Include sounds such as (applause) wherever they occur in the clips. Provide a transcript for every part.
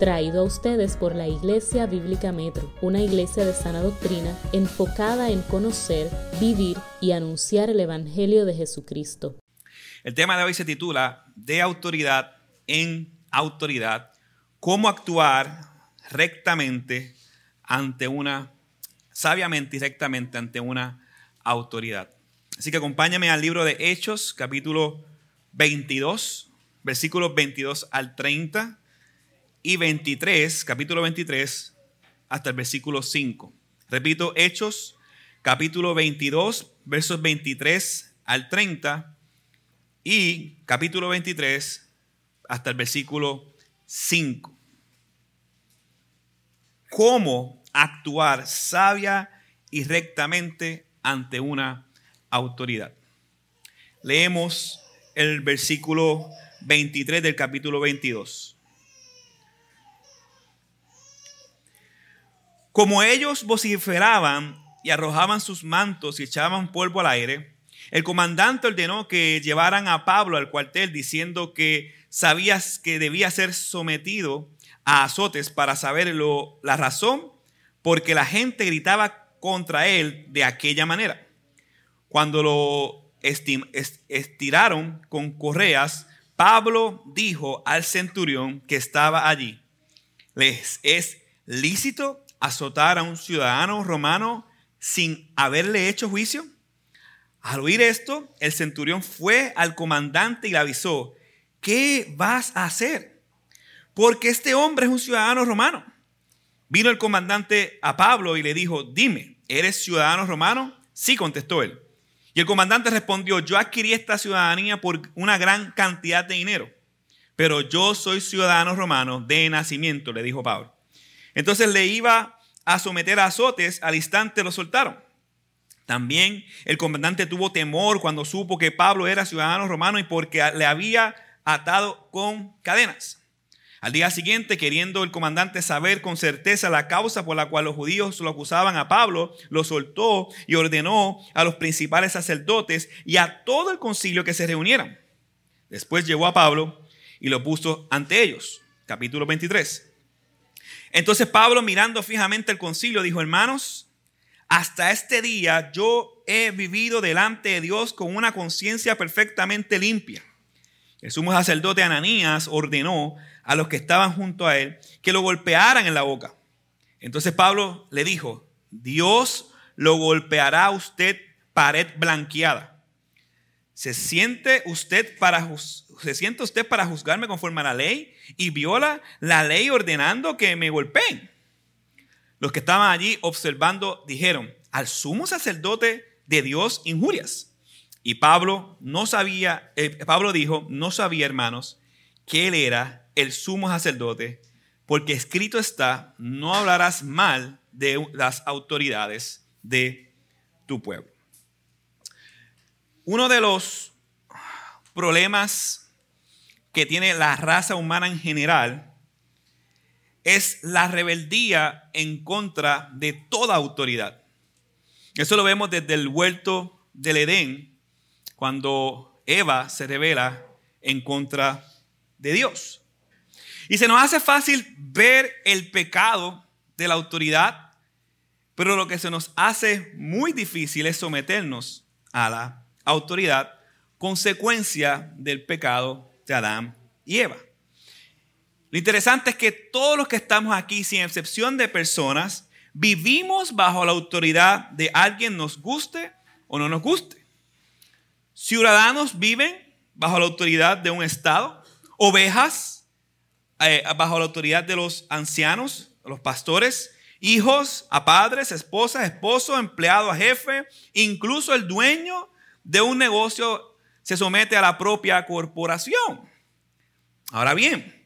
traído a ustedes por la Iglesia Bíblica Metro, una iglesia de sana doctrina enfocada en conocer, vivir y anunciar el Evangelio de Jesucristo. El tema de hoy se titula De autoridad en autoridad, cómo actuar rectamente ante una, sabiamente y rectamente ante una autoridad. Así que acompáñame al libro de Hechos, capítulo 22, versículos 22 al 30 y 23, capítulo 23, hasta el versículo 5. Repito, Hechos, capítulo 22, versos 23 al 30 y capítulo 23 hasta el versículo 5. ¿Cómo actuar sabia y rectamente ante una autoridad? Leemos el versículo 23 del capítulo 22. Como ellos vociferaban y arrojaban sus mantos y echaban polvo al aire, el comandante ordenó que llevaran a Pablo al cuartel diciendo que sabías que debía ser sometido a azotes para saber la razón porque la gente gritaba contra él de aquella manera. Cuando lo estiraron con correas, Pablo dijo al centurión que estaba allí, ¿les es lícito azotar a un ciudadano romano sin haberle hecho juicio? Al oír esto, el centurión fue al comandante y le avisó, ¿qué vas a hacer? Porque este hombre es un ciudadano romano. Vino el comandante a Pablo y le dijo, dime, ¿eres ciudadano romano? Sí, contestó él. Y el comandante respondió, yo adquirí esta ciudadanía por una gran cantidad de dinero, pero yo soy ciudadano romano de nacimiento, le dijo Pablo. Entonces le iba a someter a azotes, al instante lo soltaron. También el comandante tuvo temor cuando supo que Pablo era ciudadano romano y porque le había atado con cadenas. Al día siguiente, queriendo el comandante saber con certeza la causa por la cual los judíos lo acusaban a Pablo, lo soltó y ordenó a los principales sacerdotes y a todo el concilio que se reunieran. Después llevó a Pablo y lo puso ante ellos. Capítulo 23. Entonces Pablo, mirando fijamente el concilio, dijo, hermanos, hasta este día yo he vivido delante de Dios con una conciencia perfectamente limpia. El sumo sacerdote Ananías ordenó a los que estaban junto a él que lo golpearan en la boca. Entonces Pablo le dijo, Dios lo golpeará a usted pared blanqueada. ¿Se siente usted para se siente usted para juzgarme conforme a la ley y viola la ley ordenando que me golpeen? Los que estaban allí observando dijeron, al sumo sacerdote de Dios injurias. Y Pablo no sabía, eh, Pablo dijo, no sabía, hermanos, que él era el sumo sacerdote, porque escrito está, no hablarás mal de las autoridades de tu pueblo. Uno de los problemas que tiene la raza humana en general es la rebeldía en contra de toda autoridad. Eso lo vemos desde el huerto del Edén, cuando Eva se revela en contra de Dios. Y se nos hace fácil ver el pecado de la autoridad, pero lo que se nos hace muy difícil es someternos a la autoridad, consecuencia del pecado de Adán y Eva. Lo interesante es que todos los que estamos aquí, sin excepción de personas, vivimos bajo la autoridad de alguien, nos guste o no nos guste. Ciudadanos viven bajo la autoridad de un Estado, ovejas eh, bajo la autoridad de los ancianos, los pastores, hijos a padres, esposas, esposo, empleado a jefe, incluso el dueño de un negocio se somete a la propia corporación. Ahora bien,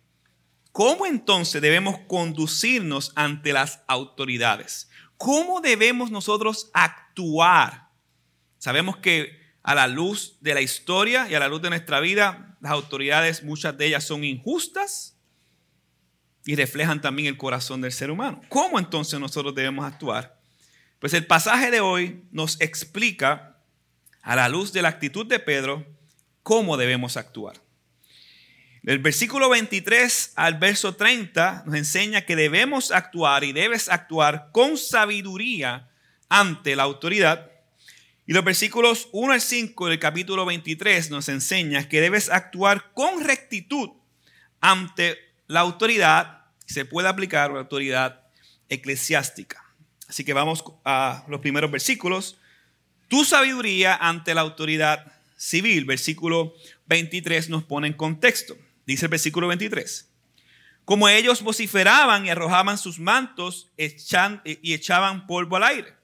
¿Cómo entonces debemos conducirnos ante las autoridades? ¿Cómo debemos nosotros actuar? Sabemos que a la luz de la historia y a la luz de nuestra vida, las autoridades, muchas de ellas son injustas y reflejan también el corazón del ser humano. ¿Cómo entonces nosotros debemos actuar? Pues el pasaje de hoy nos explica, a la luz de la actitud de Pedro, cómo debemos actuar. Del versículo 23 al verso 30 nos enseña que debemos actuar y debes actuar con sabiduría ante la autoridad. Y los versículos 1 al 5 del capítulo 23 nos enseña que debes actuar con rectitud ante la autoridad, se puede aplicar la autoridad eclesiástica. Así que vamos a los primeros versículos. Tu sabiduría ante la autoridad civil, versículo 23 nos pone en contexto. Dice el versículo 23. Como ellos vociferaban y arrojaban sus mantos y echaban polvo al aire.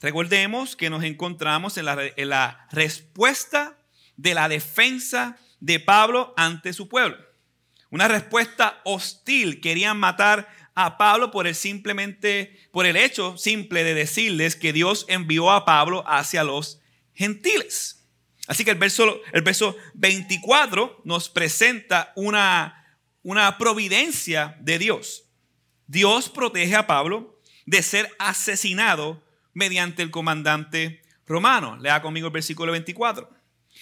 Recordemos que nos encontramos en la, en la respuesta de la defensa de Pablo ante su pueblo. Una respuesta hostil. Querían matar a Pablo por el simplemente por el hecho simple de decirles que Dios envió a Pablo hacia los gentiles. Así que el verso, el verso 24 nos presenta una, una providencia de Dios. Dios protege a Pablo de ser asesinado mediante el comandante romano. Lea conmigo el versículo 24.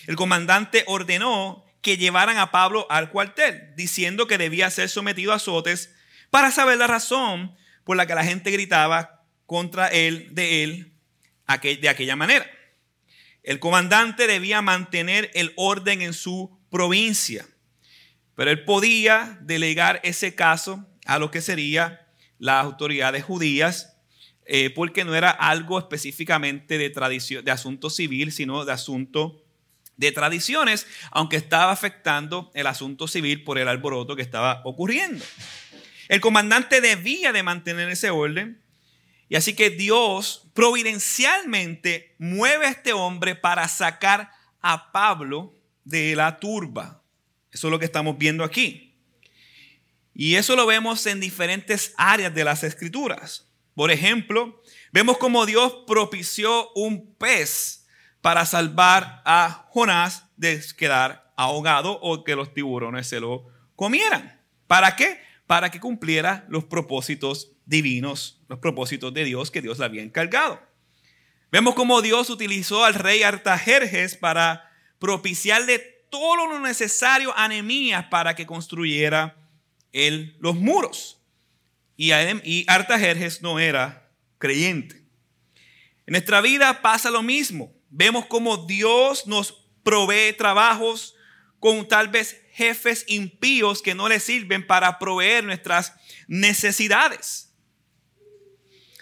El comandante ordenó que llevaran a Pablo al cuartel, diciendo que debía ser sometido a azotes para saber la razón por la que la gente gritaba contra él, de él, de aquella manera. El comandante debía mantener el orden en su provincia, pero él podía delegar ese caso a lo que sería las autoridades judías, eh, porque no era algo específicamente de, tradición, de asunto civil, sino de asunto de tradiciones, aunque estaba afectando el asunto civil por el alboroto que estaba ocurriendo. El comandante debía de mantener ese orden, y así que Dios providencialmente mueve a este hombre para sacar a Pablo de la turba. Eso es lo que estamos viendo aquí. Y eso lo vemos en diferentes áreas de las escrituras. Por ejemplo, vemos cómo Dios propició un pez para salvar a Jonás de quedar ahogado o que los tiburones se lo comieran. ¿Para qué? Para que cumpliera los propósitos divinos, los propósitos de Dios que Dios le había encargado. Vemos cómo Dios utilizó al rey Artajerjes para propiciarle todo lo necesario a Nehemías para que construyera él los muros. Y, Artajerjes no era creyente. En nuestra vida pasa lo mismo. Vemos cómo Dios nos provee trabajos con tal vez jefes impíos que no le sirven para proveer nuestras necesidades.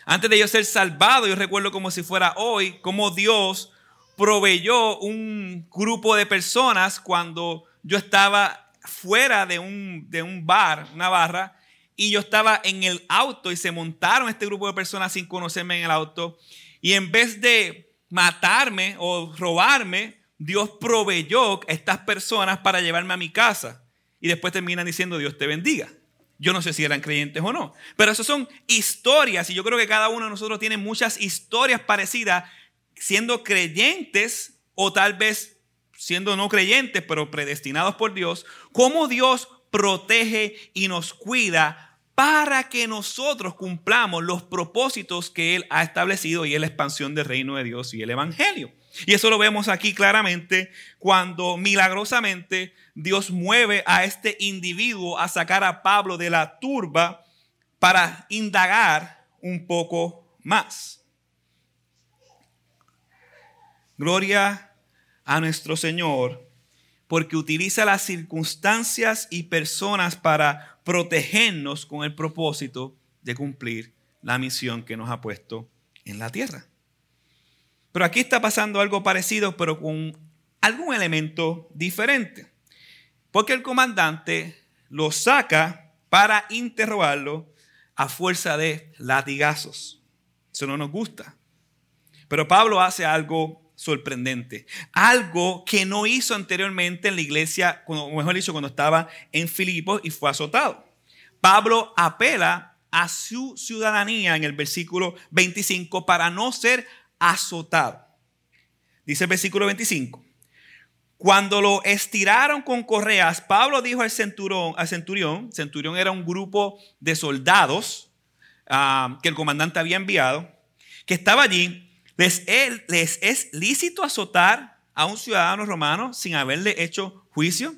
Antes de yo ser salvado, yo recuerdo como si fuera hoy, cómo Dios proveyó un grupo de personas cuando yo estaba fuera de un, de un bar, una barra, y yo estaba en el auto y se montaron este grupo de personas sin conocerme en el auto. Y en vez de matarme o robarme, Dios proveyó a estas personas para llevarme a mi casa. Y después terminan diciendo, Dios te bendiga. Yo no sé si eran creyentes o no. Pero eso son historias y yo creo que cada uno de nosotros tiene muchas historias parecidas siendo creyentes o tal vez siendo no creyentes, pero predestinados por Dios. Cómo Dios protege y nos cuida para que nosotros cumplamos los propósitos que Él ha establecido y es la expansión del reino de Dios y el Evangelio. Y eso lo vemos aquí claramente cuando milagrosamente Dios mueve a este individuo a sacar a Pablo de la turba para indagar un poco más. Gloria a nuestro Señor, porque utiliza las circunstancias y personas para protegernos con el propósito de cumplir la misión que nos ha puesto en la tierra. Pero aquí está pasando algo parecido, pero con algún elemento diferente. Porque el comandante lo saca para interrogarlo a fuerza de latigazos. Eso no nos gusta. Pero Pablo hace algo sorprendente. Algo que no hizo anteriormente en la iglesia, o mejor dicho, cuando estaba en Filipos y fue azotado. Pablo apela a su ciudadanía en el versículo 25 para no ser azotado. Dice el versículo 25. Cuando lo estiraron con correas, Pablo dijo al centurión, al centurión, centurión era un grupo de soldados ah, que el comandante había enviado, que estaba allí, les, les es lícito azotar a un ciudadano romano sin haberle hecho juicio.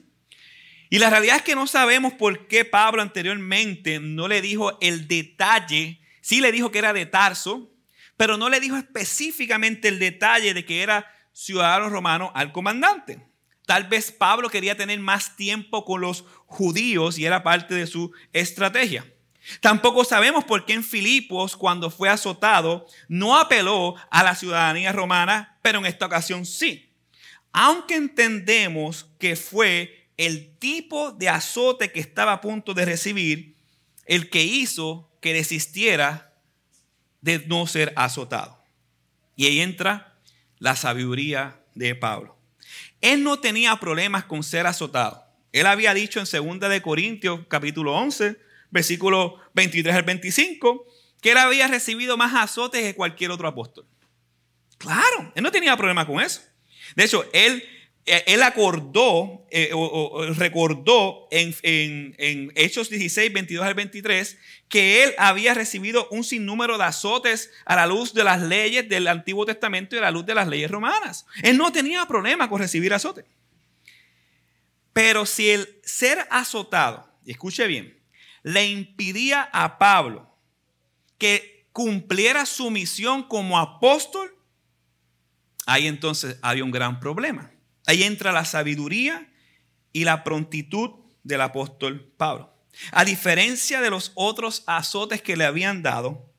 Y la realidad es que no sabemos por qué Pablo anteriormente no le dijo el detalle, sí le dijo que era de Tarso, pero no le dijo específicamente el detalle de que era ciudadano romano al comandante. Tal vez Pablo quería tener más tiempo con los judíos y era parte de su estrategia. Tampoco sabemos por qué en Filipos, cuando fue azotado, no apeló a la ciudadanía romana, pero en esta ocasión sí. Aunque entendemos que fue el tipo de azote que estaba a punto de recibir el que hizo que desistiera de no ser azotado. Y ahí entra la sabiduría de Pablo. Él no tenía problemas con ser azotado. Él había dicho en 2 de Corintios capítulo 11, versículo 23 al 25, que él había recibido más azotes que cualquier otro apóstol. Claro, él no tenía problema con eso. De hecho, él, él acordó eh, o, recordó en, Hechos 16, 22 al 23, que él había recibido un sinnúmero de azotes a la luz de las leyes del Antiguo Testamento y a la luz de las leyes romanas. Él no tenía problema con recibir azotes. Pero si el ser azotado, escuche bien, le impidía a Pablo que cumpliera su misión como apóstol, ahí entonces había un gran problema. Ahí entra la sabiduría y la prontitud del apóstol Pablo. A diferencia de los otros azotes que le habían dado,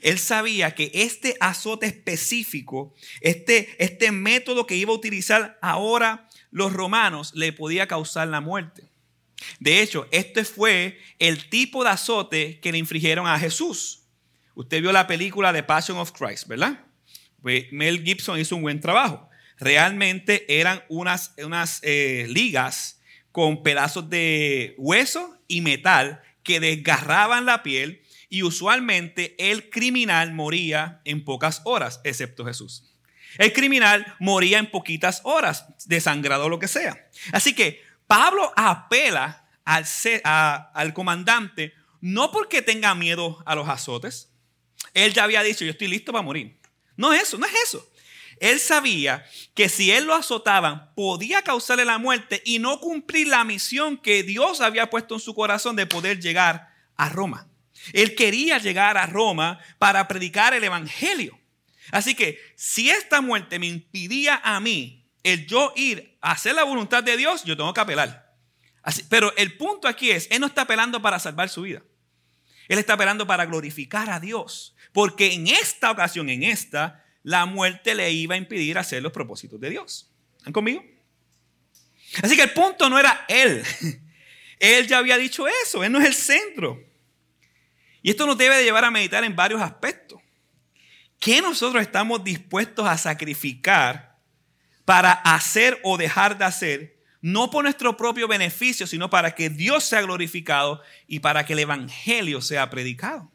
él sabía que este azote específico, este, este método que iba a utilizar ahora los romanos, le podía causar la muerte. De hecho, este fue el tipo de azote que le infligieron a Jesús. Usted vio la película The Passion of Christ, ¿verdad? Pues Mel Gibson hizo un buen trabajo. Realmente eran unas, unas eh, ligas con pedazos de hueso y metal que desgarraban la piel y usualmente el criminal moría en pocas horas, excepto Jesús. El criminal moría en poquitas horas, desangrado o lo que sea. Así que Pablo apela al, al comandante no porque tenga miedo a los azotes. Él ya había dicho, yo estoy listo para morir. No es eso, no es eso. Él sabía que si él lo azotaban, podía causarle la muerte y no cumplir la misión que Dios había puesto en su corazón de poder llegar a Roma. Él quería llegar a Roma para predicar el Evangelio. Así que si esta muerte me impidía a mí el yo ir a hacer la voluntad de Dios, yo tengo que apelar. Así, pero el punto aquí es, Él no está apelando para salvar su vida. Él está apelando para glorificar a Dios. Porque en esta ocasión, en esta, la muerte le iba a impedir hacer los propósitos de Dios. ¿Están conmigo? Así que el punto no era Él. (laughs) Él ya había dicho eso. Él no es el centro. Y esto nos debe de llevar a meditar en varios aspectos. ¿Qué nosotros estamos dispuestos a sacrificar para hacer o dejar de hacer, no por nuestro propio beneficio, sino para que Dios sea glorificado y para que el Evangelio sea predicado.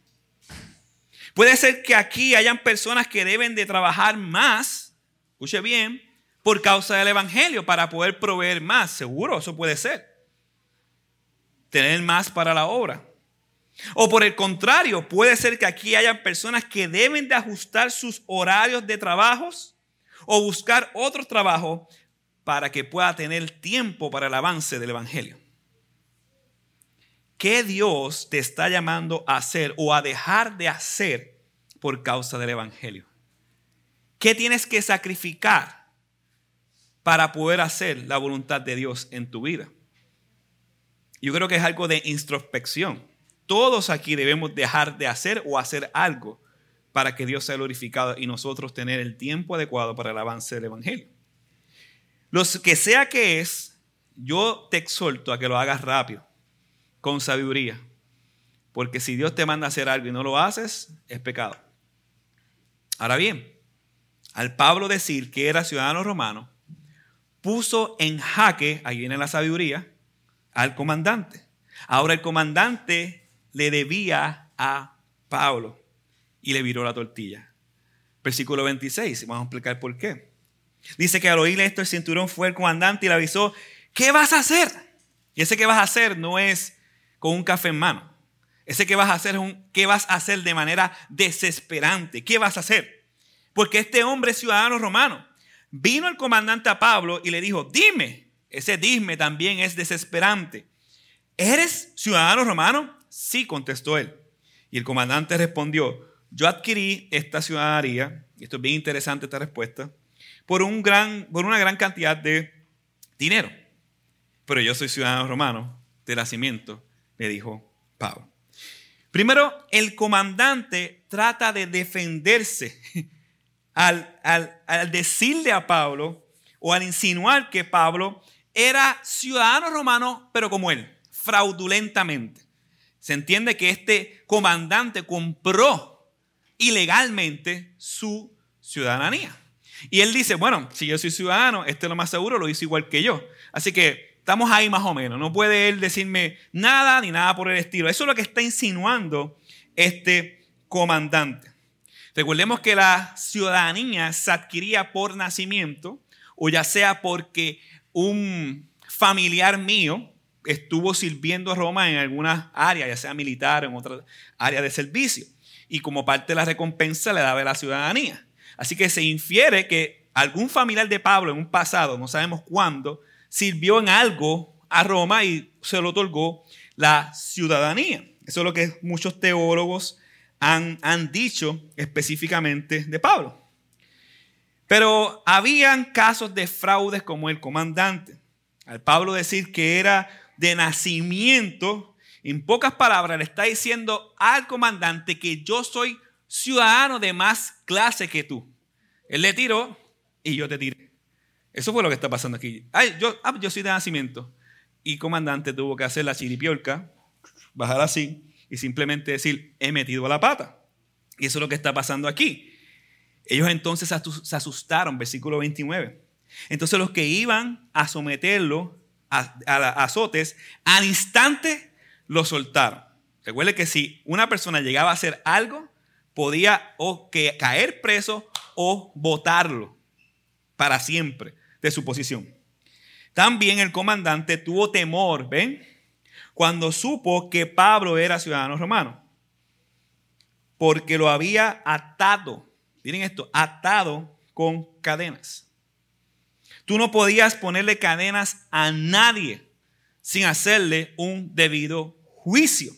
Puede ser que aquí hayan personas que deben de trabajar más, escuche bien, por causa del Evangelio, para poder proveer más. Seguro, eso puede ser. Tener más para la obra. O por el contrario, puede ser que aquí hayan personas que deben de ajustar sus horarios de trabajos o buscar otro trabajo para que pueda tener tiempo para el avance del Evangelio. ¿Qué Dios te está llamando a hacer o a dejar de hacer por causa del Evangelio? ¿Qué tienes que sacrificar para poder hacer la voluntad de Dios en tu vida? Yo creo que es algo de introspección. Todos aquí debemos dejar de hacer o hacer algo para que Dios sea glorificado y nosotros tener el tiempo adecuado para el avance del Evangelio. Lo que sea que es, yo te exhorto a que lo hagas rápido, con sabiduría, porque si Dios te manda a hacer algo y no lo haces, es pecado. Ahora bien, al Pablo decir que era ciudadano romano, puso en jaque, ahí viene la sabiduría, al comandante. Ahora el comandante le debía a Pablo y le viró la tortilla. Versículo 26, vamos a explicar por qué. Dice que al oírle esto el cinturón fue el comandante y le avisó, ¿qué vas a hacer? Y ese que vas a hacer no es con un café en mano. Ese que vas a hacer es un qué vas a hacer de manera desesperante. ¿Qué vas a hacer? Porque este hombre es ciudadano romano. Vino el comandante a Pablo y le dijo, dime, Ese disme también es desesperante. ¿Eres ciudadano romano? Sí, contestó él. Y el comandante respondió, yo adquirí esta ciudadanía, y esto es bien interesante esta respuesta, por, un gran, por una gran cantidad de dinero. Pero yo soy ciudadano romano de nacimiento, dijo Pablo. Primero, el comandante trata de defenderse (laughs) al, al, decirle a Pablo o al insinuar que Pablo era ciudadano romano, pero como él, fraudulentamente. Se entiende que este comandante compró ilegalmente su ciudadanía. Y él dice, bueno, si yo soy ciudadano, este lo más seguro lo hizo igual que yo. Así que Estamos ahí más o menos. No puede él decirme nada ni nada por el estilo. Eso es lo que está insinuando este comandante. Recordemos que la ciudadanía se adquiría por nacimiento o ya sea porque un familiar mío estuvo sirviendo a Roma en alguna área, ya sea militar o en otra área de servicio. Y como parte de la recompensa le daba la ciudadanía. Así que se infiere que algún familiar de Pablo en un pasado, no sabemos cuándo, sirvió en algo a Roma y se le otorgó la ciudadanía. Eso es lo que muchos teólogos han, han dicho específicamente de Pablo. Pero habían casos de fraudes como el comandante. Al Pablo decir que era de nacimiento, en pocas palabras le está diciendo al comandante que yo soy ciudadano de más clase que tú. Él le tiró y yo te tiré. Eso fue lo que está pasando aquí. Ay, yo, ah, yo soy de nacimiento. Y comandante tuvo que hacer la chiripiolca, bajar así y simplemente decir, he metido la pata. Y eso es lo que está pasando aquí. Ellos entonces se asustaron, versículo 29. Entonces los que iban a someterlo a, azotes, al instante lo soltaron. Recuerde que si una persona llegaba a hacer algo, podía o que caer preso o votarlo para siempre de su posición. También el comandante tuvo temor, ¿ven? Cuando supo que Pablo era ciudadano romano, porque lo había atado, miren esto, atado con cadenas. Tú no podías ponerle cadenas a nadie sin hacerle un debido juicio.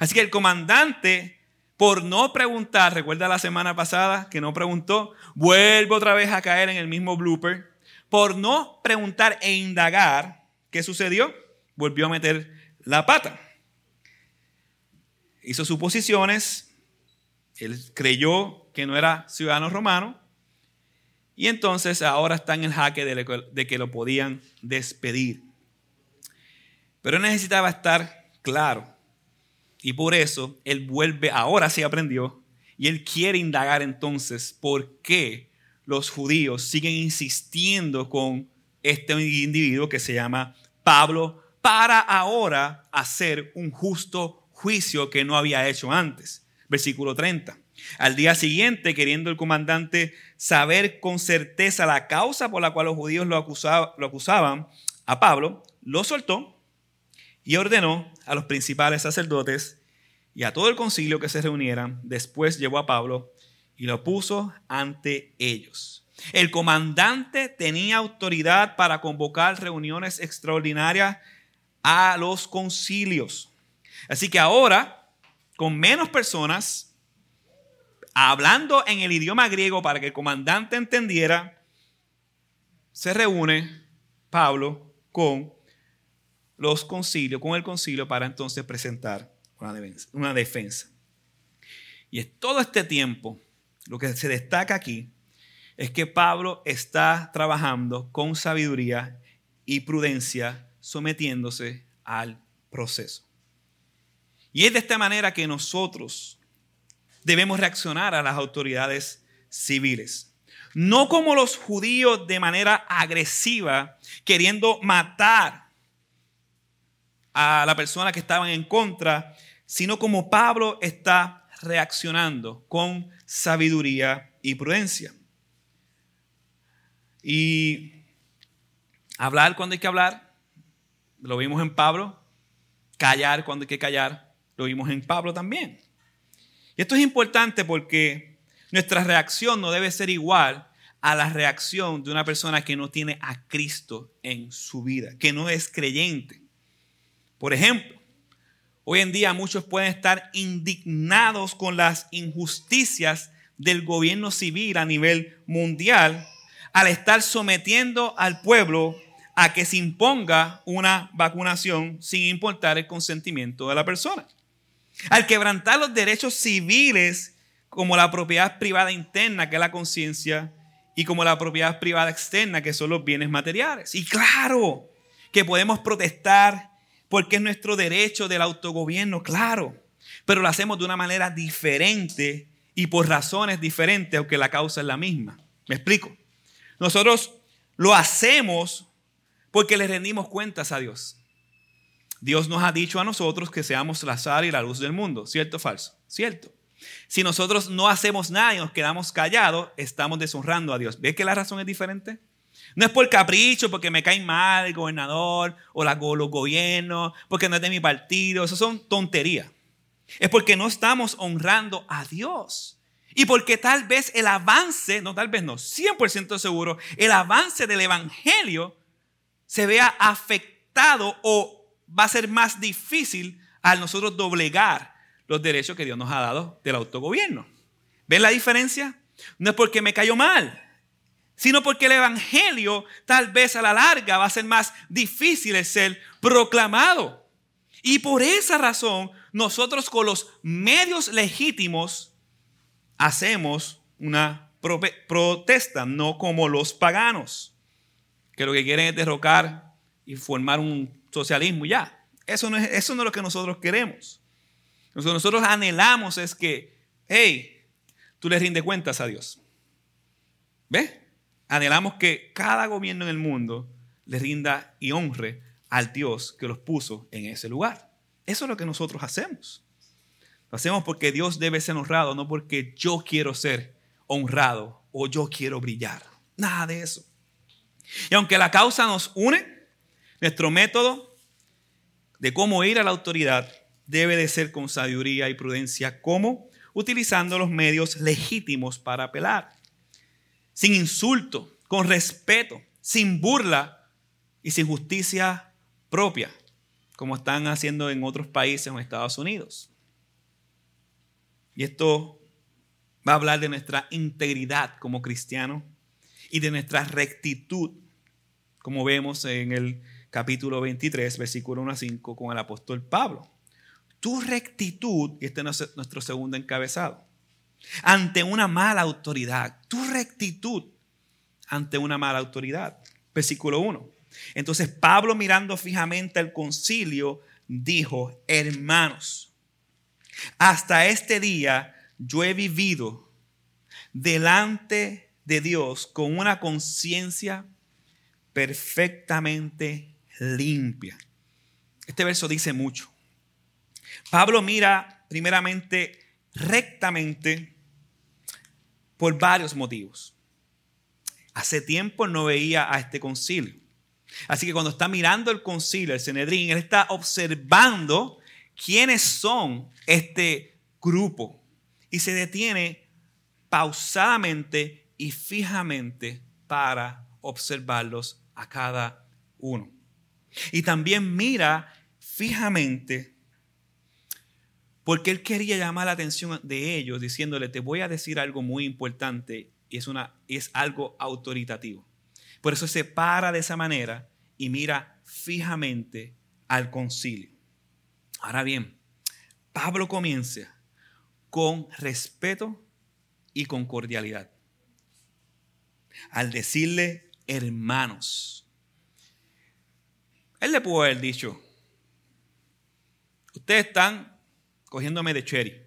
Así que el comandante, por no preguntar, recuerda la semana pasada que no preguntó, vuelve otra vez a caer en el mismo blooper por no preguntar e indagar qué sucedió, volvió a meter la pata. Hizo suposiciones, él creyó que no era ciudadano romano y entonces ahora está en el jaque de que lo podían despedir. Pero necesitaba estar claro y por eso él vuelve, ahora sí aprendió, y él quiere indagar entonces por qué los judíos siguen insistiendo con este individuo que se llama Pablo para ahora hacer un justo juicio que no había hecho antes. Versículo 30. Al día siguiente, queriendo el comandante saber con certeza la causa por la cual los judíos lo, lo acusaban a Pablo, lo soltó y ordenó a los principales sacerdotes y a todo el concilio que se reunieran. Después llevó a Pablo y lo puso ante ellos. El comandante tenía autoridad para convocar reuniones extraordinarias a los concilios. Así que ahora, con menos personas, hablando en el idioma griego para que el comandante entendiera, se reúne Pablo con los concilios, con el concilio para entonces presentar una defensa. Y es todo este tiempo lo que se destaca aquí es que Pablo está trabajando con sabiduría y prudencia, sometiéndose al proceso. Y es de esta manera que nosotros debemos reaccionar a las autoridades civiles. No como los judíos de manera agresiva, queriendo matar a la persona que estaban en contra, sino como Pablo está reaccionando con sabiduría y prudencia. Y hablar cuando hay que hablar, lo vimos en Pablo, callar cuando hay que callar, lo vimos en Pablo también. Y esto es importante porque nuestra reacción no debe ser igual a la reacción de una persona que no tiene a Cristo en su vida, que no es creyente. Por ejemplo, hoy en día muchos pueden estar indignados con las injusticias del gobierno civil a nivel mundial al estar sometiendo al pueblo a que se imponga una vacunación sin importar el consentimiento de la persona. Al quebrantar los derechos civiles como la propiedad privada interna, que es la conciencia, y como la propiedad privada externa, que son los bienes materiales. Y claro que podemos protestar porque es nuestro derecho del autogobierno, claro, pero lo hacemos de una manera diferente y por razones diferentes, aunque la causa es la misma. ¿Me explico? Nosotros lo hacemos porque le rendimos cuentas a Dios. Dios nos ha dicho a nosotros que seamos la sal y la luz del mundo, ¿cierto o falso? Cierto. Si nosotros no hacemos nada y nos quedamos callados, estamos deshonrando a Dios. ¿Ves que la razón es diferente? No es por capricho, porque me cae mal el gobernador o la, los gobiernos, porque no es de mi partido. Eso son tonterías. Es porque no estamos honrando a Dios. Y porque tal vez el avance, no tal vez no, 100% seguro, el avance del Evangelio se vea afectado o va a ser más difícil al nosotros doblegar los derechos que Dios nos ha dado del autogobierno. ¿Ven la diferencia? No es porque me cayó mal, sino porque el Evangelio tal vez a la larga va a ser más difícil de ser proclamado. Y por esa razón, nosotros con los medios legítimos hacemos una protesta, no como los paganos, que lo que quieren es derrocar y formar un socialismo ya. Eso no es, eso no es lo que nosotros queremos. Lo que nosotros anhelamos es que, hey, tú le rindes cuentas a Dios. ¿Ves? Anhelamos que cada gobierno en el mundo le rinda y honre al Dios que los puso en ese lugar. Eso es lo que nosotros hacemos. Lo hacemos porque Dios debe ser honrado, no porque yo quiero ser honrado o yo quiero brillar. Nada de eso. Y aunque la causa nos une, nuestro método de cómo ir a la autoridad debe de ser con sabiduría y prudencia. ¿Cómo? Utilizando los medios legítimos para apelar. Sin insulto, con respeto, sin burla y sin justicia propia, como están haciendo en otros países en Estados Unidos. Y esto va a hablar de nuestra integridad como cristianos y de nuestra rectitud, como vemos en el capítulo 23, versículo 1 a 5, con el apóstol Pablo tu rectitud, y este es nuestro segundo encabezado, ante una mala autoridad, tu rectitud ante una mala autoridad. Versículo 1. Entonces Pablo mirando fijamente al concilio dijo, hermanos, hasta este día yo he vivido delante de Dios con una conciencia perfectamente limpia. Este verso dice mucho. Pablo mira primeramente rectamente por varios motivos. Hace tiempo no veía a este concilio. Así que cuando está mirando el concilio, el Senedrín, él está observando quiénes son este grupo y se detiene pausadamente y fijamente para observarlos a cada uno. Y también mira fijamente porque él quería llamar la atención de ellos diciéndole, te voy a decir algo muy importante y es, una, es algo autoritativo. Por eso se para de esa manera y mira fijamente al concilio. Ahora bien, Pablo comienza con respeto y con cordialidad. Al decirle hermanos, él le pudo haber dicho, ustedes están cogiéndome de cherry.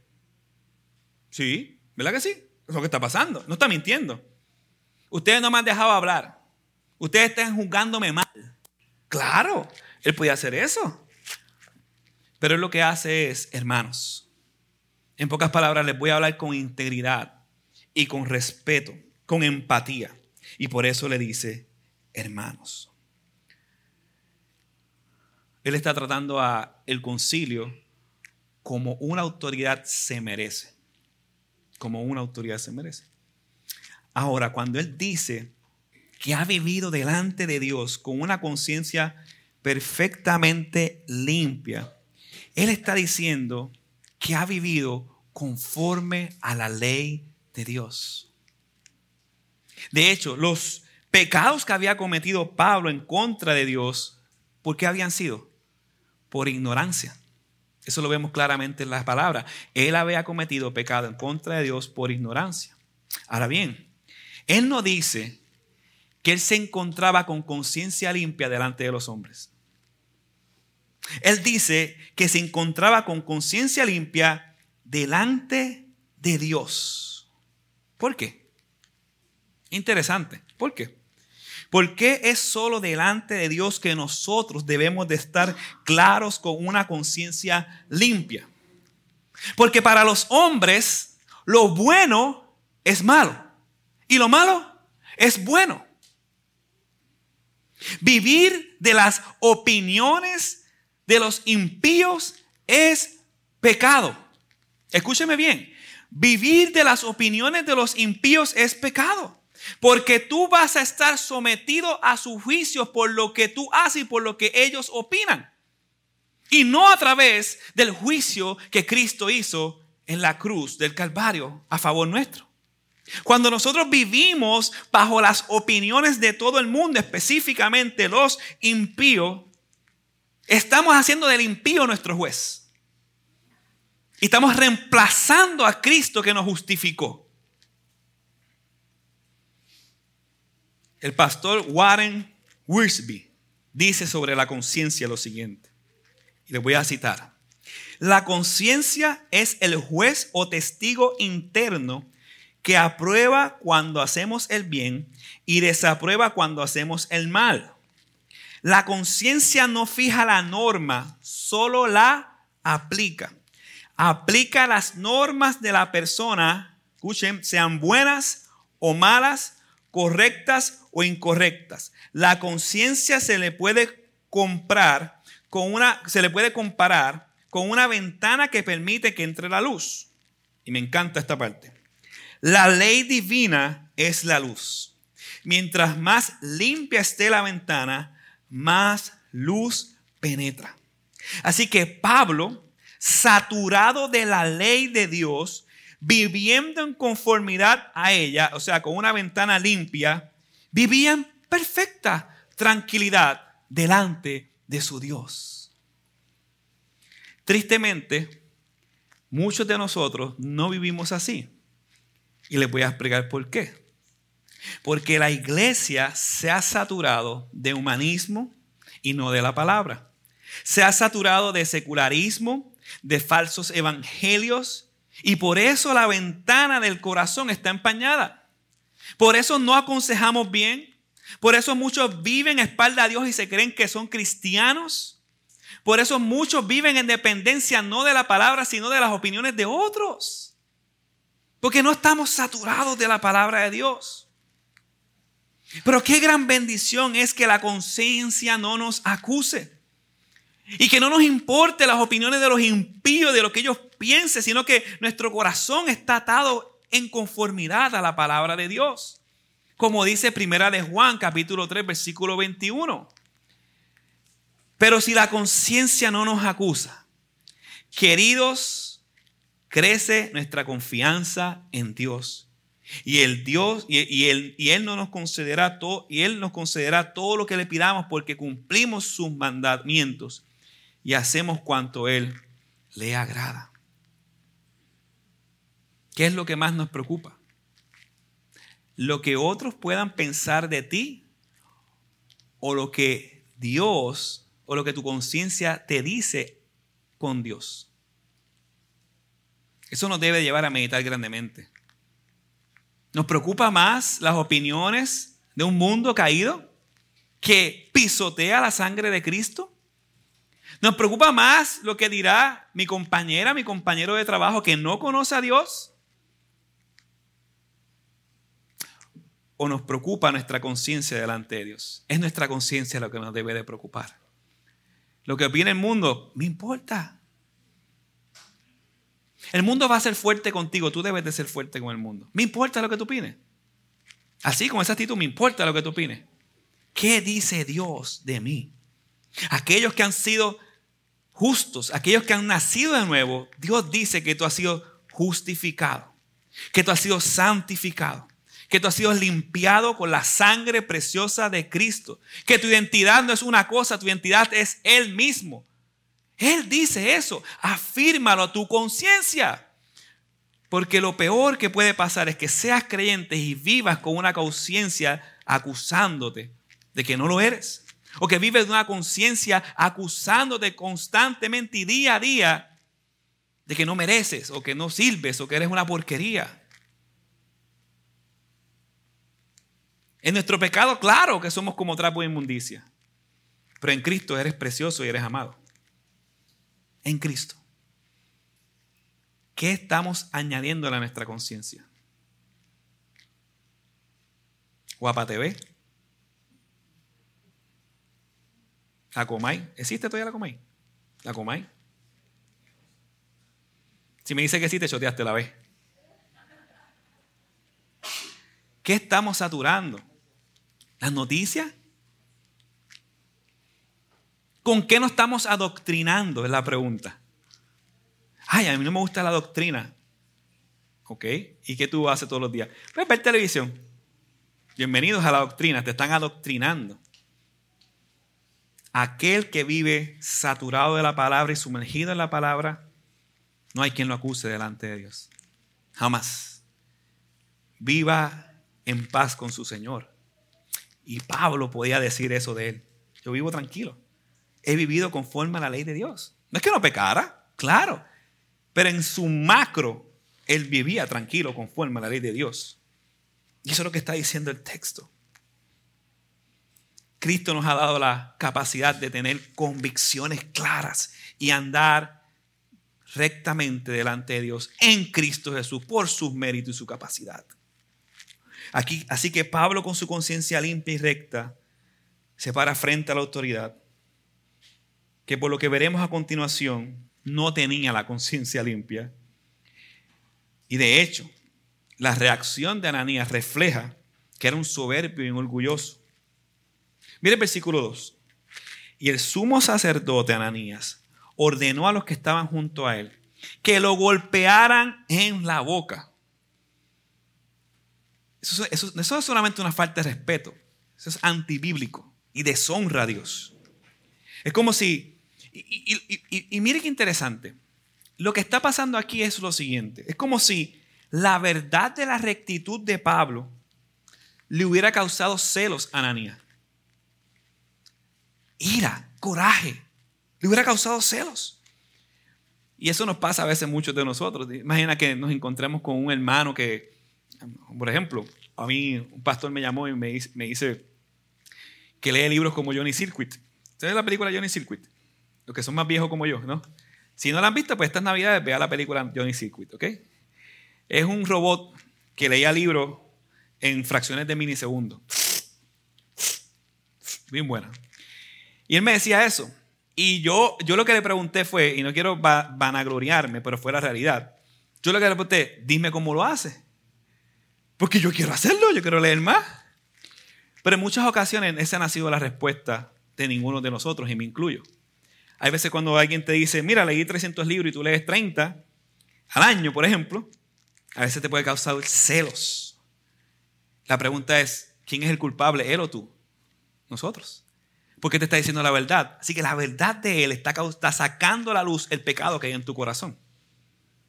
Sí, ¿verdad que sí? Es lo que está pasando. No está mintiendo. Ustedes no me han dejado hablar. Ustedes están juzgándome mal. Claro, él podía hacer eso. Pero él lo que hace es, hermanos, en pocas palabras, les voy a hablar con integridad y con respeto, con empatía. Y por eso le dice, hermanos. Él está tratando a el concilio como una autoridad se merece. Como una autoridad se merece. Ahora, cuando Él dice que ha vivido delante de Dios con una conciencia perfectamente limpia, Él está diciendo que ha vivido conforme a la ley de Dios. De hecho, los pecados que había cometido Pablo en contra de Dios, ¿por qué habían sido? Por ignorancia. Eso lo vemos claramente en las palabras. Él había cometido pecado en contra de Dios por ignorancia. Ahora bien, Él no dice que Él se encontraba con conciencia limpia delante de los hombres. Él dice que se encontraba con conciencia limpia delante de Dios. ¿Por qué? Interesante. ¿Por qué? ¿Por qué es solo delante de Dios que nosotros debemos de estar claros con una conciencia limpia? Porque para los hombres lo bueno es malo y lo malo es bueno. Vivir de las opiniones de los impíos es pecado. Escúcheme bien, vivir de las opiniones de los impíos es pecado. Porque tú vas a estar sometido a su juicio por lo que tú haces y por lo que ellos opinan. Y no a través del juicio que Cristo hizo en la cruz del Calvario a favor nuestro. Cuando nosotros vivimos bajo las opiniones de todo el mundo, específicamente los impíos, estamos haciendo del impío nuestro juez. Y estamos reemplazando a Cristo que nos justificó. El pastor Warren Wiersbe dice sobre la conciencia lo siguiente. Y le voy a citar. La conciencia es el juez o testigo interno que aprueba cuando hacemos el bien y desaprueba cuando hacemos el mal. La conciencia no fija la norma, solo la aplica. Aplica las normas de la persona, escuchen, sean buenas o malas, correctas o incorrectas. La conciencia se le puede comprar con una, se le puede comparar con una ventana que permite que entre la luz. Y me encanta esta parte. La ley divina es la luz. Mientras más limpia esté la ventana, más luz penetra. Así que Pablo, saturado de la ley de Dios, viviendo en conformidad a ella, o sea, con una ventana limpia, vivía en perfecta tranquilidad delante de su Dios. Tristemente, muchos de nosotros no vivimos así. Y les voy a explicar por qué. Porque la iglesia se ha saturado de humanismo y no de la palabra. Se ha saturado de secularismo, de falsos evangelios y por eso la ventana del corazón está empañada. Por eso no aconsejamos bien. Por eso muchos viven a espalda a Dios y se creen que son cristianos. Por eso muchos viven en dependencia no de la palabra, sino de las opiniones de otros. Porque no estamos saturados de la palabra de Dios. Pero qué gran bendición es que la conciencia no nos acuse. Y que no nos importe las opiniones de los impíos, de lo que ellos piensen, sino que nuestro corazón está atado en conformidad a la palabra de Dios. Como dice Primera de Juan, capítulo 3, versículo 21. Pero si la conciencia no nos acusa, queridos crece nuestra confianza en Dios. Y el Dios, y, él, y Él no nos concederá todo, y Él nos concederá todo lo que le pidamos porque cumplimos sus mandamientos y hacemos cuanto Él le agrada. ¿Qué es lo que más nos preocupa? Lo que otros puedan pensar de ti o lo que Dios o lo que tu conciencia te dice con Dios. Eso nos debe llevar a meditar grandemente. Nos preocupa más las opiniones de un mundo caído que pisotea la sangre de Cristo. Nos preocupa más lo que dirá mi compañera, mi compañero de trabajo que no conoce a Dios. O nos preocupa nuestra conciencia delante de Dios. Es nuestra conciencia lo que nos debe de preocupar. Lo que opina el mundo, me importa. El mundo va a ser fuerte contigo, tú debes de ser fuerte con el mundo. Me importa lo que tú opines. Así con esa actitud me importa lo que tú opines. ¿Qué dice Dios de mí? Aquellos que han sido justos, aquellos que han nacido de nuevo, Dios dice que tú has sido justificado, que tú has sido santificado, que tú has sido limpiado con la sangre preciosa de Cristo, que tu identidad no es una cosa, tu identidad es Él mismo. Él dice eso, afírmalo a tu conciencia. Porque lo peor que puede pasar es que seas creyente y vivas con una conciencia acusándote de que no lo eres. O que vives una conciencia acusándote constantemente y día a día de que no mereces o que no sirves o que eres una porquería. En nuestro pecado, claro que somos como trapo de inmundicia. Pero en Cristo eres precioso y eres amado. En Cristo. ¿Qué estamos añadiendo a nuestra conciencia? Guapa TV. La Comay. ¿Existe todavía la Comay? La Comay. Si me dice que sí, te choteaste la vez. ¿Qué estamos saturando? ¿Las noticias? ¿Con qué nos estamos adoctrinando? Es la pregunta. Ay, a mí no me gusta la doctrina. ¿Ok? ¿Y qué tú haces todos los días? Pues ver televisión. Bienvenidos a la doctrina, te están adoctrinando. Aquel que vive saturado de la palabra y sumergido en la palabra, no hay quien lo acuse delante de Dios. Jamás. Viva en paz con su Señor. Y Pablo podía decir eso de él. Yo vivo tranquilo. He vivido conforme a la ley de Dios. No es que no pecara, claro. Pero en su macro, él vivía tranquilo conforme a la ley de Dios. Y eso es lo que está diciendo el texto. Cristo nos ha dado la capacidad de tener convicciones claras y andar rectamente delante de Dios en Cristo Jesús por sus méritos y su capacidad. Aquí, así que Pablo con su conciencia limpia y recta se para frente a la autoridad, que por lo que veremos a continuación no tenía la conciencia limpia. Y de hecho, la reacción de Ananías refleja que era un soberbio y un orgulloso. Mire el versículo 2. Y el sumo sacerdote Ananías ordenó a los que estaban junto a él que lo golpearan en la boca. Eso, es solamente una falta de respeto. Eso es antibíblico y deshonra a Dios. Es como si y, mire qué interesante. Lo que está pasando aquí es lo siguiente. Es como si la verdad de la rectitud de Pablo le hubiera causado celos a Ananías. Ira, coraje. Le hubiera causado celos. Y eso nos pasa a veces muchos de nosotros. Imagina que nos encontremos con un hermano que, por ejemplo, a mí un pastor me llamó y me dice, que lee libros como Johnny Circuit. ¿Sabes la película Johnny Circuit? los que son más viejos como yo, ¿no? Si no la han visto, pues estas navidades vea la película Johnny Circuit, ¿ok? Es un robot que leía libros en fracciones de minisegundos. Bien buena. Y él me decía eso. Y yo, yo lo que le pregunté fue, y no quiero vanagloriarme, pero fue la realidad. Yo lo que le pregunté, dime cómo lo hace. Porque yo quiero hacerlo, yo quiero leer más. Pero en muchas ocasiones esa ha sido la respuesta de ninguno de nosotros, y me incluyo. Hay veces cuando alguien te dice, mira, leí 300 libros y tú lees 30 al año, por ejemplo, a veces te puede causar celos. La pregunta es, ¿quién es el culpable, él o tú? Nosotros. Porque te está diciendo la verdad. Así que la verdad de él está, sacando a la luz el pecado que hay en tu corazón.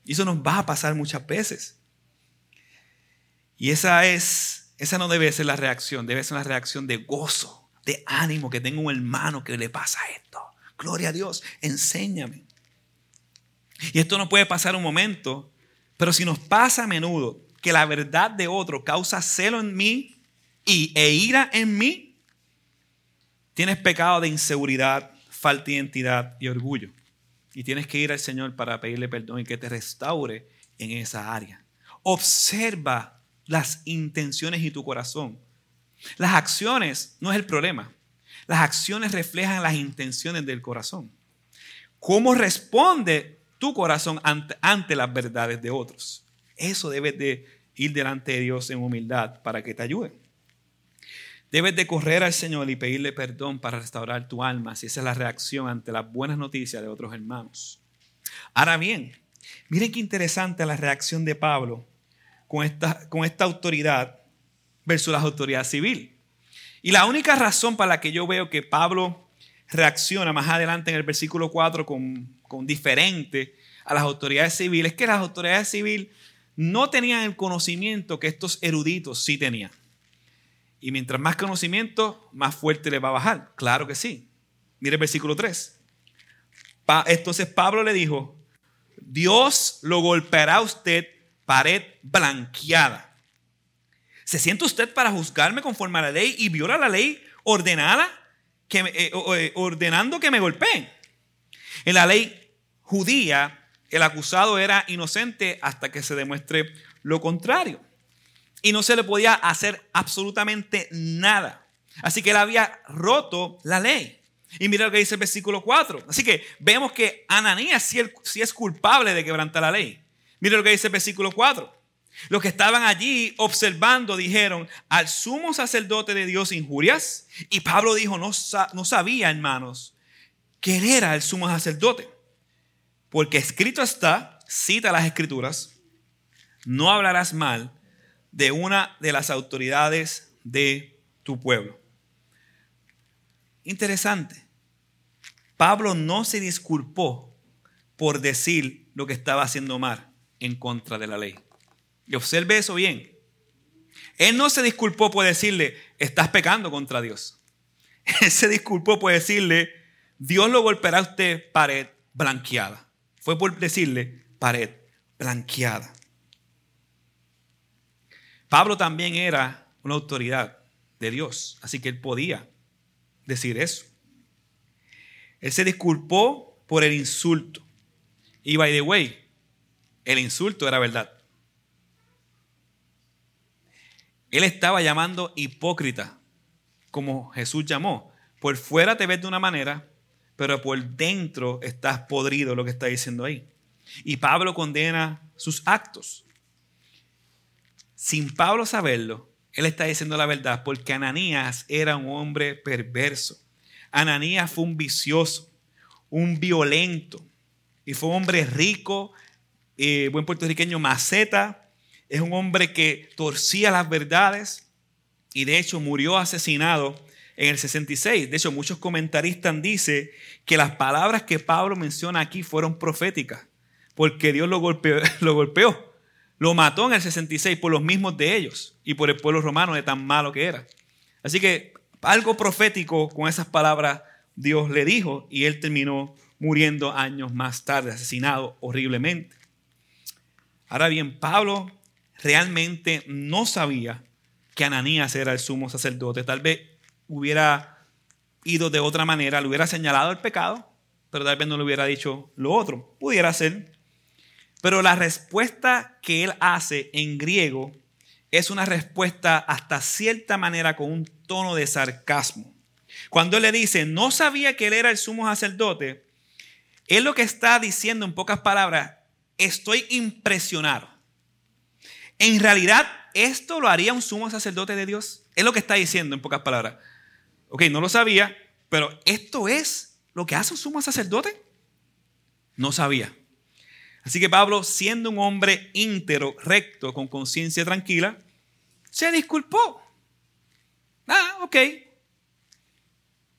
Y eso nos va a pasar muchas veces. Y esa es, esa no debe ser la reacción, debe ser una reacción de gozo, de ánimo, que tengo un hermano que le pasa esto. Gloria a Dios, enséñame. Y esto no puede pasar un momento, pero si nos pasa a menudo que la verdad de otro causa celo en mí y, e ira en mí, tienes pecado de inseguridad, falta de identidad y orgullo. Y tienes que ir al Señor para pedirle perdón y que te restaure en esa área. Observa las intenciones y tu corazón. Las acciones no es el problema. Las acciones reflejan las intenciones del corazón. ¿Cómo responde tu corazón ante, las verdades de otros? Eso debes de ir delante de Dios en humildad para que te ayude. Debes de correr al Señor y pedirle perdón para restaurar tu alma, si esa es la reacción ante las buenas noticias de otros hermanos. Ahora bien, miren qué interesante la reacción de Pablo con esta, con esta autoridad versus la autoridad civil. Y la única razón para la que yo veo que Pablo reacciona más adelante en el versículo 4 con, con diferente a las autoridades civiles es que las autoridades civiles no tenían el conocimiento que estos eruditos sí tenían. Y mientras más conocimiento, más fuerte le va a bajar. Claro que sí. Mire el versículo 3. Entonces Pablo le dijo, Dios lo golpeará a usted pared blanqueada. ¿Se siente usted para juzgarme conforme a la ley y viola la ley ordenada que, eh, eh, ordenando que me golpeen? En la ley judía, el acusado era inocente hasta que se demuestre lo contrario y no se le podía hacer absolutamente nada. Así que él había roto la ley. Y mira lo que dice el versículo 4. Así que vemos que Ananías sí, es culpable de quebrantar la ley. Mira lo que dice el versículo 4. Los que estaban allí observando dijeron, al sumo sacerdote de Dios injurias. Y Pablo dijo, no, no sabía, hermanos, que él era el sumo sacerdote. Porque escrito está, cita las escrituras, no hablarás mal de una de las autoridades de tu pueblo. Interesante. Pablo no se disculpó por decir lo que estaba haciendo mal en contra de la ley. Y observe eso bien. Él no se disculpó por decirle, estás pecando contra Dios. (laughs) Él se disculpó por decirle, Dios lo golpeará a usted pared blanqueada. Fue por decirle, pared blanqueada. Pablo también era una autoridad de Dios, así que él podía decir eso. Él se disculpó por el insulto. Y by the way, el insulto era verdad. Él estaba llamando hipócrita, como Jesús llamó. Por fuera te ves de una manera, pero por dentro estás podrido, lo que está diciendo ahí. Y Pablo condena sus actos sin Pablo saberlo, él está diciendo la verdad porque Ananías era un hombre perverso. Ananías fue un vicioso, un violento y fue un hombre rico, eh, buen puertorriqueño maceta. Es un hombre que torcía las verdades y de hecho murió asesinado en el 66. De hecho, muchos comentaristas dicen que las palabras que Pablo menciona aquí fueron proféticas porque Dios lo golpeó. (laughs) Lo golpeó. Lo mató en el 66 por los mismos de ellos y por el pueblo romano de tan malo que era. Así que algo profético con esas palabras Dios le dijo y él terminó muriendo años más tarde, asesinado horriblemente. Ahora bien, Pablo realmente no sabía que Ananías era el sumo sacerdote. Tal vez hubiera ido de otra manera, le hubiera señalado el pecado, pero tal vez no le hubiera dicho lo otro. Pudiera ser. Pero la respuesta que él hace en griego es una respuesta hasta cierta manera con un tono de sarcasmo. Cuando él le dice, no sabía que él era el sumo sacerdote, él lo que está diciendo en pocas palabras, estoy impresionado. En realidad, ¿esto lo haría un sumo sacerdote de Dios? Es lo que está diciendo en pocas palabras. Ok, no lo sabía, pero ¿esto es lo que hace un sumo sacerdote? No sabía. Así que Pablo, siendo un hombre íntero, recto, con conciencia tranquila, se disculpó. Ah, ok.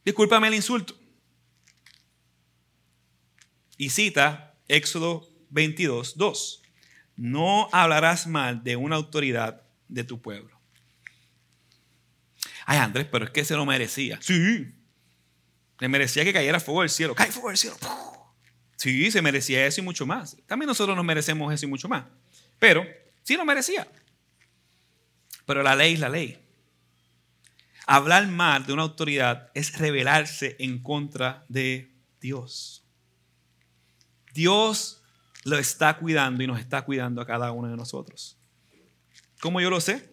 Discúlpame el insulto. Y cita Éxodo 22, 2. No hablarás mal de una autoridad de tu pueblo. Ay, Andrés, pero es que se lo merecía. Sí. Le merecía que cayera fuego del cielo. Cae fuego del cielo. Sí, se merecía eso y mucho más. También nosotros nos merecemos eso y mucho más. Pero sí lo merecía. Pero la ley es la ley. Hablar mal de una autoridad es rebelarse en contra de Dios. Dios lo está cuidando y nos está cuidando a cada uno de nosotros. ¿Cómo yo lo sé?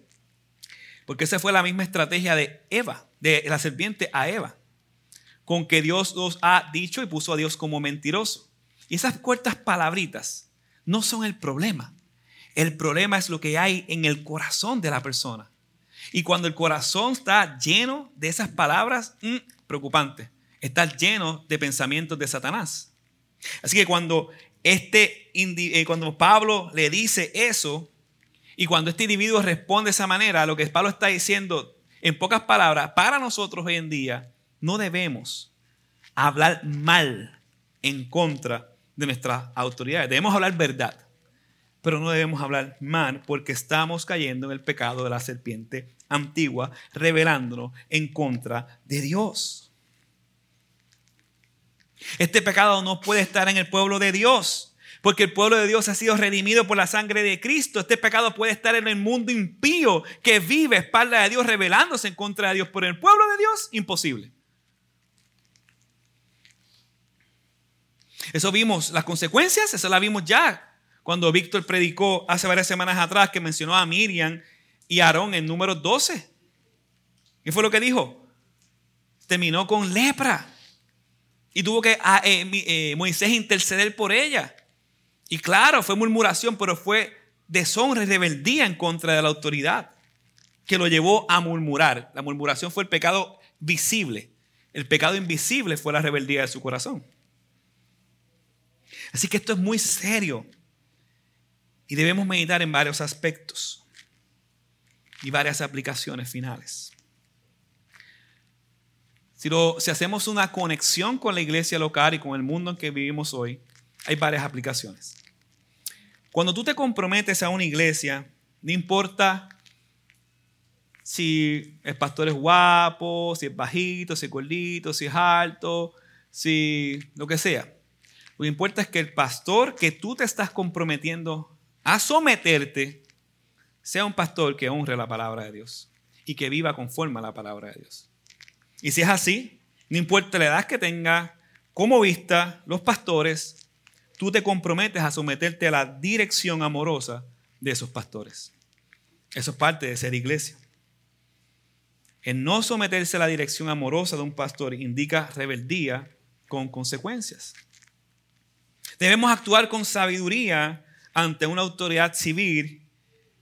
Porque esa fue la misma estrategia de Eva, de la serpiente a Eva, con que Dios nos ha dicho y puso a Dios como mentiroso. Y esas cortas palabritas no son el problema. El problema es lo que hay en el corazón de la persona. Y cuando el corazón está lleno de esas palabras, mm, preocupante, está lleno de pensamientos de Satanás. Así que cuando, este, eh, cuando Pablo le dice eso, y cuando este individuo responde de esa manera, lo que Pablo está diciendo, en pocas palabras, para nosotros hoy en día, no debemos hablar mal en contra de nuestras autoridades. Debemos hablar verdad, pero no debemos hablar mal porque estamos cayendo en el pecado de la serpiente antigua, revelándonos en contra de Dios. Este pecado no puede estar en el pueblo de Dios. Porque el pueblo de Dios ha sido redimido por la sangre de Cristo. Este pecado puede estar en el mundo impío que vive espalda de Dios, rebelándose en contra de Dios. Por el pueblo de Dios, imposible. Eso vimos, las consecuencias, eso la vimos ya cuando Víctor predicó hace varias semanas atrás que mencionó a Miriam y Aarón en número 12. ¿Qué fue lo que dijo? Terminó con lepra. Y tuvo que ah, eh, eh, Moisés interceder por ella. Y claro, fue murmuración, pero fue deshonra y rebeldía en contra de la autoridad que lo llevó a murmurar. La murmuración fue el pecado visible. El pecado invisible fue la rebeldía de su corazón. Así que esto es muy serio y debemos meditar en varios aspectos y varias aplicaciones finales. Si, si hacemos una conexión con la iglesia local y con el mundo en que vivimos hoy, hay varias aplicaciones. Cuando tú te comprometes a una iglesia, no importa si el pastor es guapo, si es bajito, si es gordito, si es alto, si lo que sea. Lo que importa es que el pastor que tú te estás comprometiendo a someterte sea un pastor que honre la palabra de Dios y que viva conforme a la palabra de Dios. Y si es así, no importa la edad que tenga, como vista, los pastores tú te comprometes a someterte a la dirección amorosa de esos pastores. Eso es parte de ser iglesia. El no someterse a la dirección amorosa de un pastor indica rebeldía con consecuencias. Debemos actuar con sabiduría ante una autoridad civil,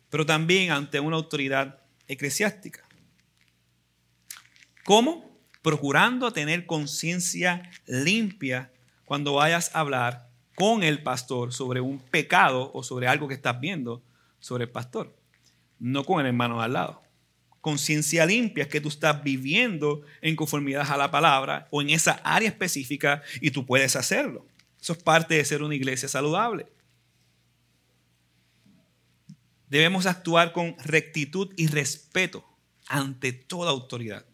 pero también ante una autoridad eclesiástica. ¿Cómo? Procurando tener conciencia limpia cuando vayas a hablar con el pastor sobre un pecado o sobre algo que estás viendo sobre el pastor, no con el hermano al lado. Conciencia limpia es que tú estás viviendo en conformidad a la palabra o en esa área específica y tú puedes hacerlo. Eso es parte de ser una iglesia saludable. Debemos actuar con rectitud y respeto ante toda autoridad.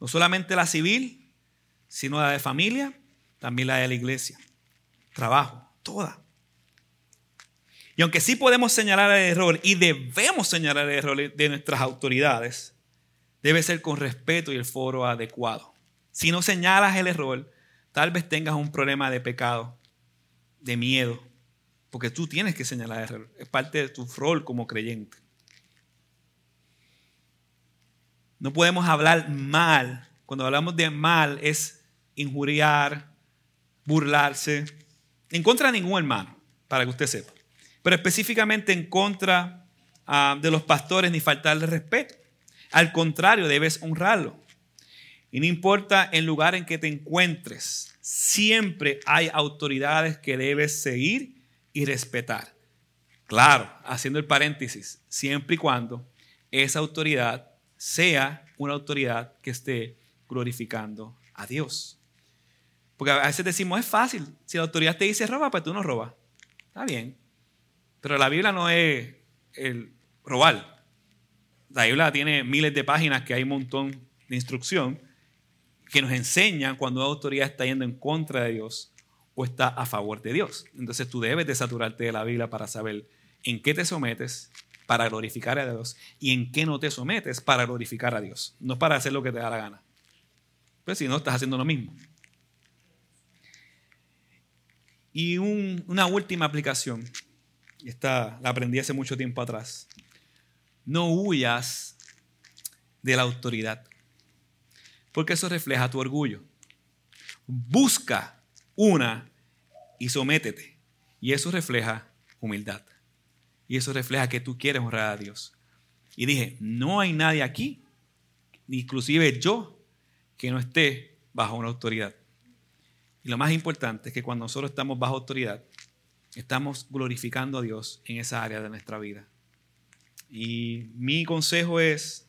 No solamente la civil, sino la de familia, también la de la iglesia trabajo, toda. Y aunque sí podemos señalar el error y debemos señalar el error de nuestras autoridades, debe ser con respeto y el foro adecuado. Si no señalas el error, tal vez tengas un problema de pecado, de miedo, porque tú tienes que señalar error. Es parte de tu rol como creyente. No podemos hablar mal. Cuando hablamos de mal es injuriar, burlarse, en contra de ningún hermano, para que usted sepa, pero específicamente en contra ah, de los pastores ni faltarle respeto. Al contrario, debes honrarlo. Y no importa el lugar en que te encuentres, siempre hay autoridades que debes seguir y respetar. Claro, haciendo el paréntesis, siempre y cuando esa autoridad sea una autoridad que esté glorificando a Dios. Porque a veces decimos, es fácil. Si la autoridad te dice roba, pues tú no robas. Está bien. Pero la Biblia no es el robar. La Biblia tiene miles de páginas que hay un montón de instrucción que nos enseñan cuando una autoridad está yendo en contra de Dios o está a favor de Dios. Entonces tú debes de saturarte de la Biblia para saber en qué te sometes para glorificar a Dios y en qué no te sometes para glorificar a Dios. No para hacer lo que te da la gana. Pues si no, estás haciendo lo mismo. Y una última aplicación, esta la aprendí hace mucho tiempo atrás. No huyas de la autoridad, porque eso refleja tu orgullo. Busca una y sométete. Y eso refleja humildad. Y eso refleja que tú quieres honrar a Dios. Y dije, no hay nadie aquí, inclusive yo, que no esté bajo una autoridad. Y lo más importante es que cuando nosotros estamos bajo autoridad, estamos glorificando a Dios en esa área de nuestra vida. Y mi consejo es,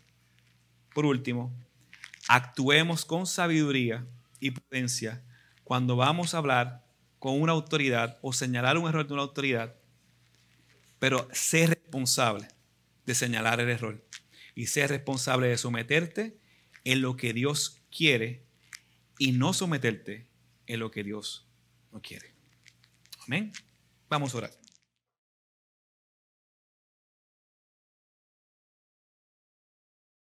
por último, actuemos con sabiduría y prudencia cuando vamos a hablar con una autoridad o señalar un error de una autoridad, pero ser responsable de señalar el error y ser responsable de someterte en lo que Dios quiere y no someterte en lo que Dios no quiere. Amén. Vamos a orar.